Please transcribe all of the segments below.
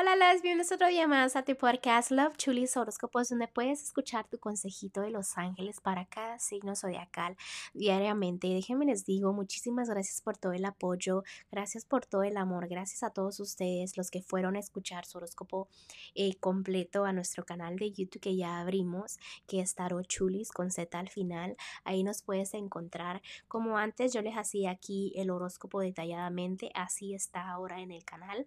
Hola, las bienvenidos otro día más a tu podcast Love Chulis Horóscopos, donde puedes escuchar tu consejito de los ángeles para cada signo zodiacal diariamente. Déjenme les digo, muchísimas gracias por todo el apoyo, gracias por todo el amor, gracias a todos ustedes los que fueron a escuchar su horóscopo eh, completo a nuestro canal de YouTube que ya abrimos, que es Tarot Chulis con Z al final. Ahí nos puedes encontrar. Como antes yo les hacía aquí el horóscopo detalladamente, así está ahora en el canal.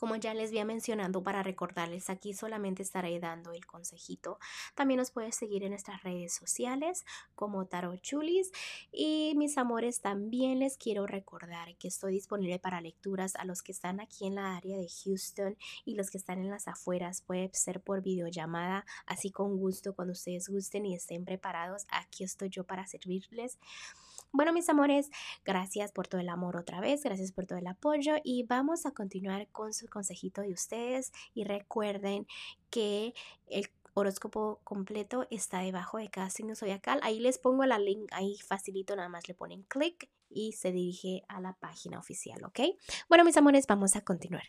Como ya les había mencionado para recordarles, aquí solamente estaré dando el consejito. También nos puedes seguir en nuestras redes sociales como Tarot Chulis. Y mis amores, también les quiero recordar que estoy disponible para lecturas a los que están aquí en la área de Houston y los que están en las afueras. Puede ser por videollamada, así con gusto, cuando ustedes gusten y estén preparados. Aquí estoy yo para servirles. Bueno, mis amores, gracias por todo el amor otra vez, gracias por todo el apoyo y vamos a continuar con su consejito de ustedes y recuerden que el horóscopo completo está debajo de cada signo zodiacal. Ahí les pongo la link, ahí facilito, nada más le ponen clic y se dirige a la página oficial, ¿ok? Bueno, mis amores, vamos a continuar.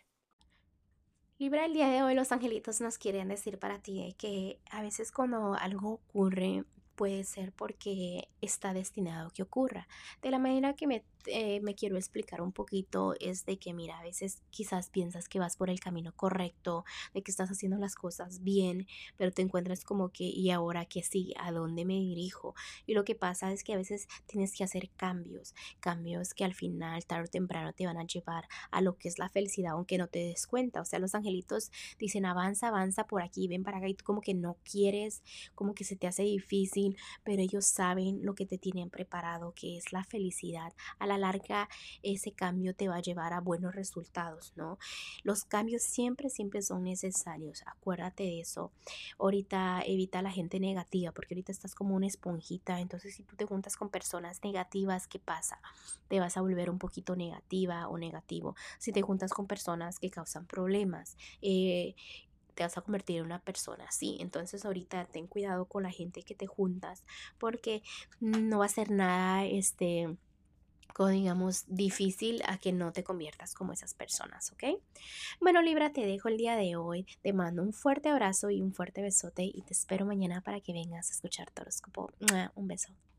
Libra, el día de hoy los angelitos nos quieren decir para ti que a veces cuando algo ocurre puede ser porque está destinado que ocurra. De la manera que me eh, me quiero explicar un poquito es de que, mira, a veces quizás piensas que vas por el camino correcto, de que estás haciendo las cosas bien, pero te encuentras como que, ¿y ahora qué sí? ¿A dónde me dirijo? Y lo que pasa es que a veces tienes que hacer cambios, cambios que al final, tarde o temprano, te van a llevar a lo que es la felicidad, aunque no te des cuenta. O sea, los angelitos dicen, avanza, avanza por aquí, ven para acá, y tú como que no quieres, como que se te hace difícil, pero ellos saben lo que te tienen preparado, que es la felicidad. A la larga ese cambio te va a llevar a buenos resultados, ¿no? Los cambios siempre, siempre son necesarios, acuérdate de eso. Ahorita evita la gente negativa, porque ahorita estás como una esponjita, entonces si tú te juntas con personas negativas, ¿qué pasa? Te vas a volver un poquito negativa o negativo. Si te juntas con personas que causan problemas, eh, te vas a convertir en una persona así. Entonces ahorita ten cuidado con la gente que te juntas porque no va a ser nada, este, digamos, difícil a que no te conviertas como esas personas, ¿ok? Bueno, Libra, te dejo el día de hoy. Te mando un fuerte abrazo y un fuerte besote y te espero mañana para que vengas a escuchar tu horóscopo. Un beso.